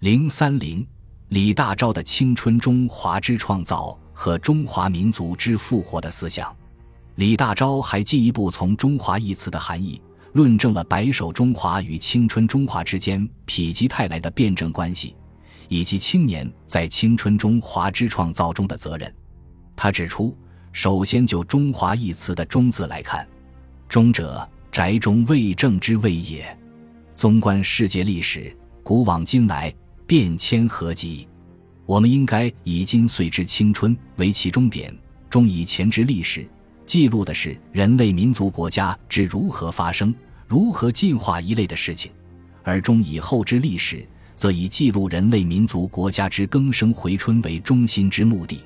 零三零，李大钊的青春中华之创造和中华民族之复活的思想。李大钊还进一步从“中华”一词的含义，论证了白首中华与青春中华之间否极泰来的辩证关系，以及青年在青春中华之创造中的责任。他指出，首先就“中华”一词的“中”字来看，“中”者，宅中未正之谓也。纵观世界历史，古往今来。变迁合集，我们应该以今岁之青春为其终点，终以前之历史，记录的是人类民族国家之如何发生、如何进化一类的事情；而终以后之历史，则以记录人类民族国家之更生回春为中心之目的。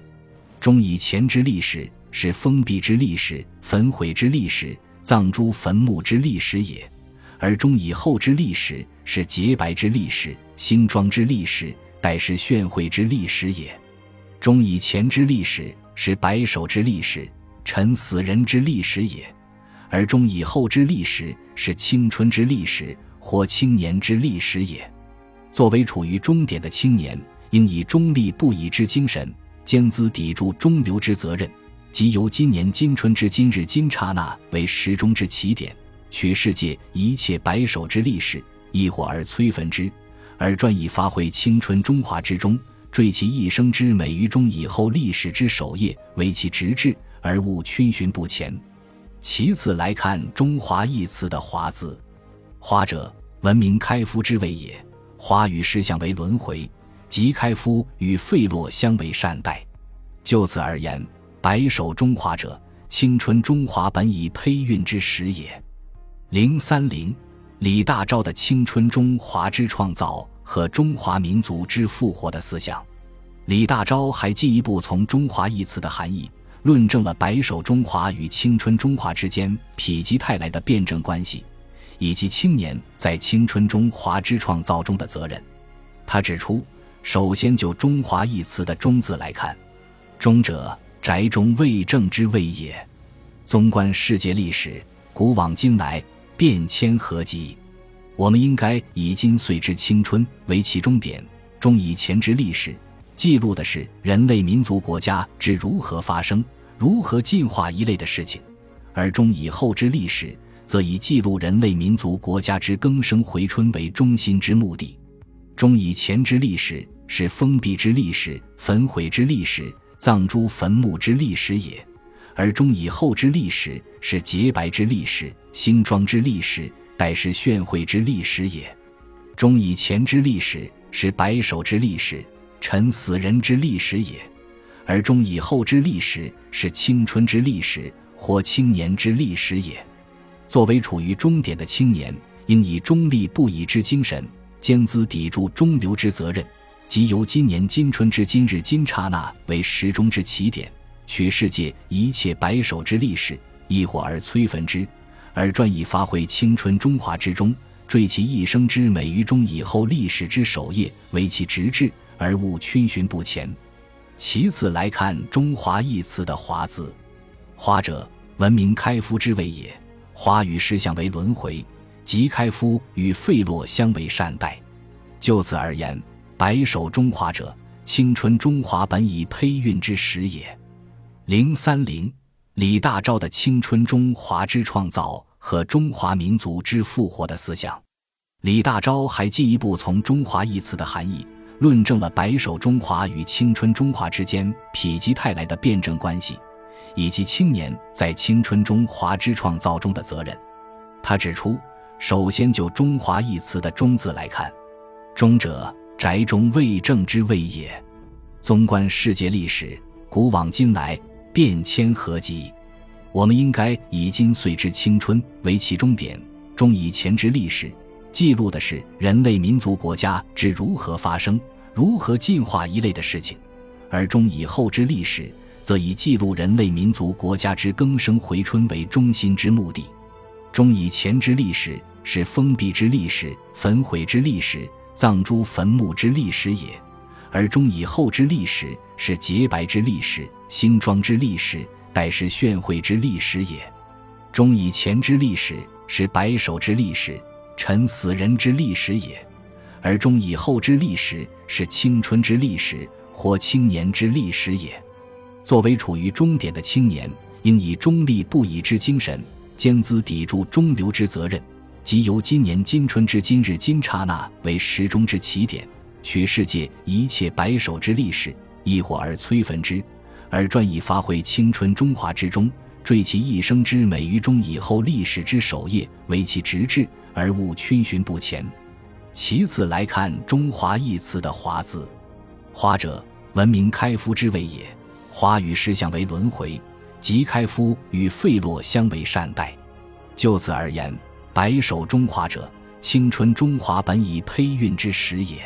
终以前之历史是封闭之历史、焚毁之历史、葬诸坟墓之历史也。而终以后之历史是洁白之历史、新装之历史、乃是炫慧之历史也；终以前之历史是白首之历史、沉死人之历史也；而终以后之历史是青春之历史或青年之历史也。作为处于终点的青年，应以中立不已之精神，坚资砥柱中流之责任，即由今年今春之今日今刹那为时钟之起点。取世界一切白首之历史，一火而摧焚之，而专以发挥青春中华之中，缀其一生之美于中以后历史之首页，为其直至，而勿逡巡不前。其次来看“中华”一词的“华”字，“华”者，文明开夫之谓也。华与实相为轮回，即开夫与废落相为善待。就此而言，白首中华者，青春中华本以胚孕之时也。零三零，李大钊的青春中华之创造和中华民族之复活的思想。李大钊还进一步从“中华”一词的含义，论证了白首中华与青春中华之间否极泰来的辩证关系，以及青年在青春中华之创造中的责任。他指出，首先就“中华”一词的“中”字来看，“中”者，宅中未正之谓也。纵观世界历史，古往今来。变迁合集，我们应该以今岁之青春为其终点，终以前之历史，记录的是人类民族国家之如何发生、如何进化一类的事情；而终以后之历史，则以记录人类民族国家之更生回春为中心之目的。终以前之历史是封闭之历史、焚毁之历史、葬诸坟墓之历史也。而终以后之历史是洁白之历史、新装之历史、乃是炫慧之历史也；终以前之历史是白首之历史、臣死人之历史也；而终以后之历史是青春之历史或青年之历史也。作为处于终点的青年，应以中立不已之精神，坚资抵住中流之责任，即由今年今春之今日今刹那为时钟之起点。取世界一切白首之历史，一火而摧焚之，而专以发挥青春中华之中，缀其一生之美于中以后历史之首页，为其直至，而勿逡巡不前。其次来看“中华”一词的“华”字，“华”者，文明开夫之谓也。华与实相为轮回，即开夫与废落相为善待。就此而言，白首中华者，青春中华本以胚孕之时也。零三零，李大钊的青春中华之创造和中华民族之复活的思想。李大钊还进一步从“中华”一词的含义，论证了白首中华与青春中华之间否极泰来的辩证关系，以及青年在青春中华之创造中的责任。他指出，首先就“中华”一词的“中”字来看，“中”者，宅中未正之谓也。纵观世界历史，古往今来。变迁合集，我们应该以今岁之青春为其终点，终以前之历史，记录的是人类民族国家之如何发生、如何进化一类的事情；而终以后之历史，则以记录人类民族国家之更生回春为中心之目的。终以前之历史是封闭之历史、焚毁之历史、葬诸坟墓之历史也。而终以后之历史是洁白之历史、新装之历史、待是炫慧之历史也；终以前之历史是白首之历史、臣死人之历史也；而中以后之历史是青春之历史或青年之历史也。作为处于终点的青年，应以中立不已之精神，坚资砥柱中流之责任，即由今年今春之今日今刹那为时钟之起点，取世界一切白首之历史，一火而摧焚之，而专以发挥青春中华之中，缀其一生之美于中以后历史之首页，为其直至，而勿逡巡不前。其次来看“中华”一词的“华”字，“华”者，文明开夫之谓也。华与石相为轮回，即开夫与废落相为善待。就此而言，白首中华者，青春中华本以胚孕之时也。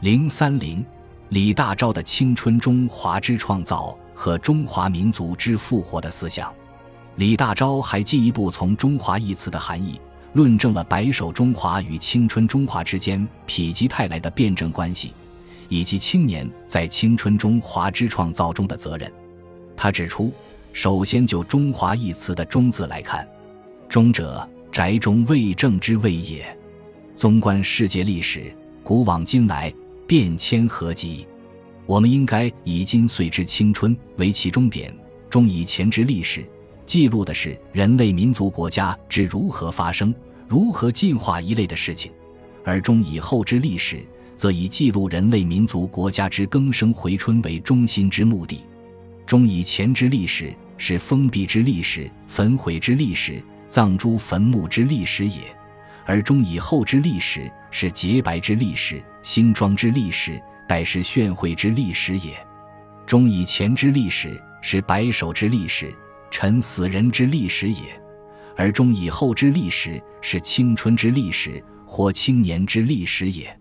零三零，李大钊的青春中华之创造和中华民族之复活的思想。李大钊还进一步从“中华”一词的含义，论证了白首中华与青春中华之间否极泰来的辩证关系。以及青年在青春中华之创造中的责任，他指出，首先就“中华”一词的“中”字来看，“中”者宅中未正之谓也。纵观世界历史，古往今来，变迁何极？我们应该以今岁之青春为其终点，中以前之历史，记录的是人类民族国家之如何发生、如何进化一类的事情，而中以后之历史。则以记录人类民族国家之更生回春为中心之目的，中以前之历史是封闭之历史、焚毁之历史、葬诸坟墓之历史也，而中以后之历史是洁白之历史、兴庄之历史、乃是炫绘之历史也。中以前之历史是白首之历史、臣死人之历史也，而中以后之历史是青春之历史或青年之历史也。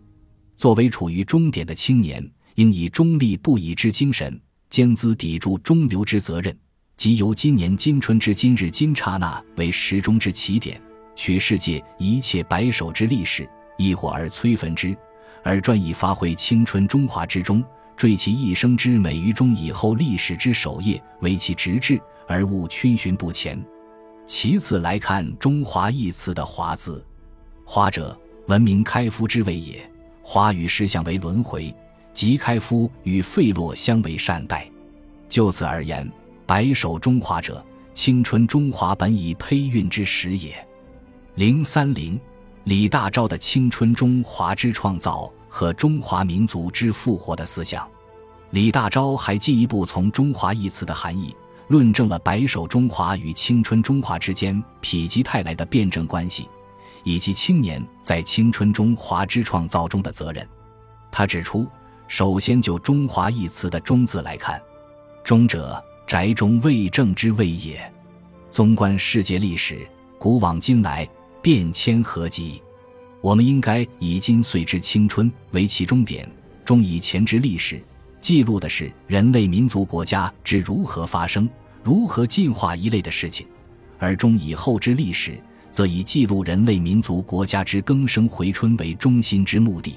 作为处于终点的青年，应以中立不已之精神，坚资砥柱中流之责任，即由今年今春之今日今刹那为时钟之起点，取世界一切白首之历史，一火而摧焚之，而专以发挥青春中华之中，缀其一生之美于中以后历史之首页，为其直至，而勿逡巡不前。其次来看“中华”一词的“华”字，“华”者，文明开夫之谓也。华与石相为轮回，即开夫与废落相为善待。就此而言，白首中华者，青春中华本已胚孕之时也。零三零，李大钊的青春中华之创造和中华民族之复活的思想。李大钊还进一步从“中华”一词的含义，论证了白首中华与青春中华之间否极泰来的辩证关系。以及青年在青春中华之创造中的责任，他指出，首先就“中华”一词的“中”字来看，“中”者宅中未正之谓也。纵观世界历史，古往今来，变迁何极？我们应该以今岁之青春为其终点，中以前之历史，记录的是人类民族国家之如何发生、如何进化一类的事情，而中以后之历史。则以记录人类民族国家之更生回春为中心之目的，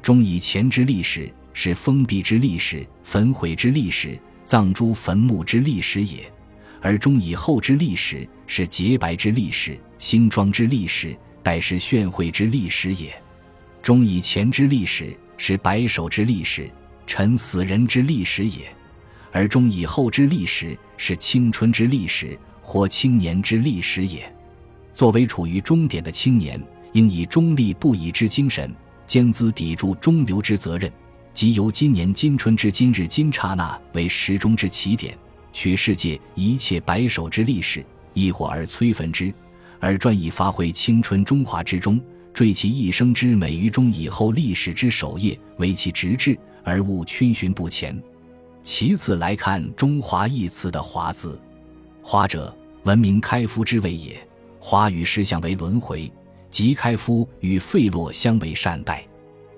中以前之历史是封闭之历史、焚毁之历史、葬诸坟墓之历史也，而中以后之历史是洁白之历史、新装之历史、待是炫绘之历史也。中以前之历史是白首之历史、沉死人之历史也，而中以后之历史是青春之历史或青年之历史也。作为处于终点的青年，应以中立不已之精神，坚资砥柱中流之责任，即由今年今春之今日今刹那为时钟之起点，取世界一切白首之历史，一火而摧焚之，而专以发挥青春中华之中，缀其一生之美于中以后历史之首页，为其直至，而勿逡巡不前。其次来看“中华”一词的“华”字，“华”者，文明开夫之谓也。华与石相为轮回，即开夫与废落相为善待。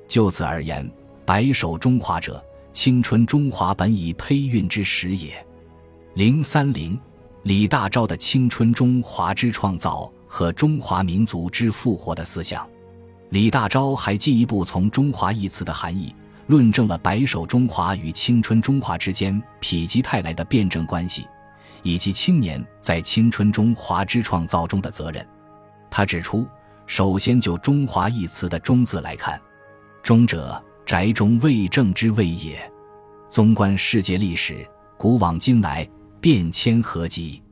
就此而言，白首中华者，青春中华本以胚孕之时也。零三零，李大钊的青春中华之创造和中华民族之复活的思想。李大钊还进一步从“中华”一词的含义，论证了白首中华与青春中华之间否极泰来的辩证关系。以及青年在青春中华之创造中的责任，他指出，首先就“中华”一词的“中”字来看，“中者，宅中未正之谓也。纵观世界历史，古往今来，变迁何极？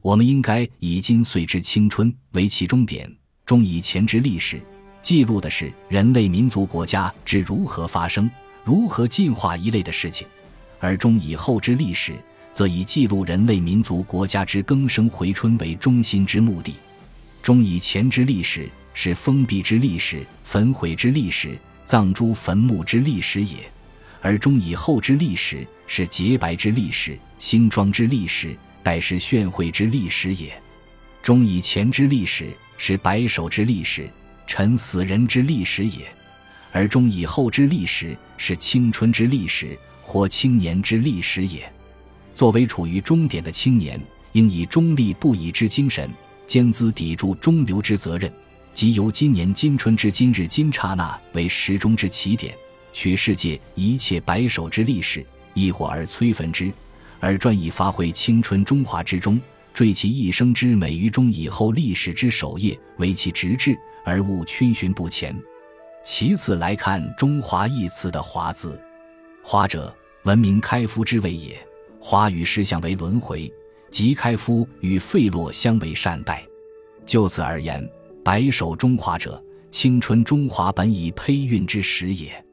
我们应该以今岁之青春为其终点，中以前之历史，记录的是人类民族国家之如何发生、如何进化一类的事情；而中以后之历史，则以记录人类民族国家之更生回春为中心之目的。中以前之历史是封闭之历史、焚毁之历史、葬诸坟墓之历史也，而中以后之历史是洁白之历史、新装之历史。待是炫会之历史也，中以前之历史是白首之历史，臣死人之历史也；而中以后之历史是青春之历史，或青年之历史也。作为处于终点的青年，应以中立不已之精神，坚资砥柱中流之责任，即由今年今春之今日今刹那为时钟之起点，取世界一切白首之历史，一火而摧焚之。而专以发挥青春中华之中，缀其一生之美于中以后历史之首页为其直至，而勿逡巡不前。其次来看“中华”一词的“华”字，“华”者，文明开夫之谓也。华与实相为轮回，即开夫与废落相为善待。就此而言，白首中华者，青春中华本以胚孕之时也。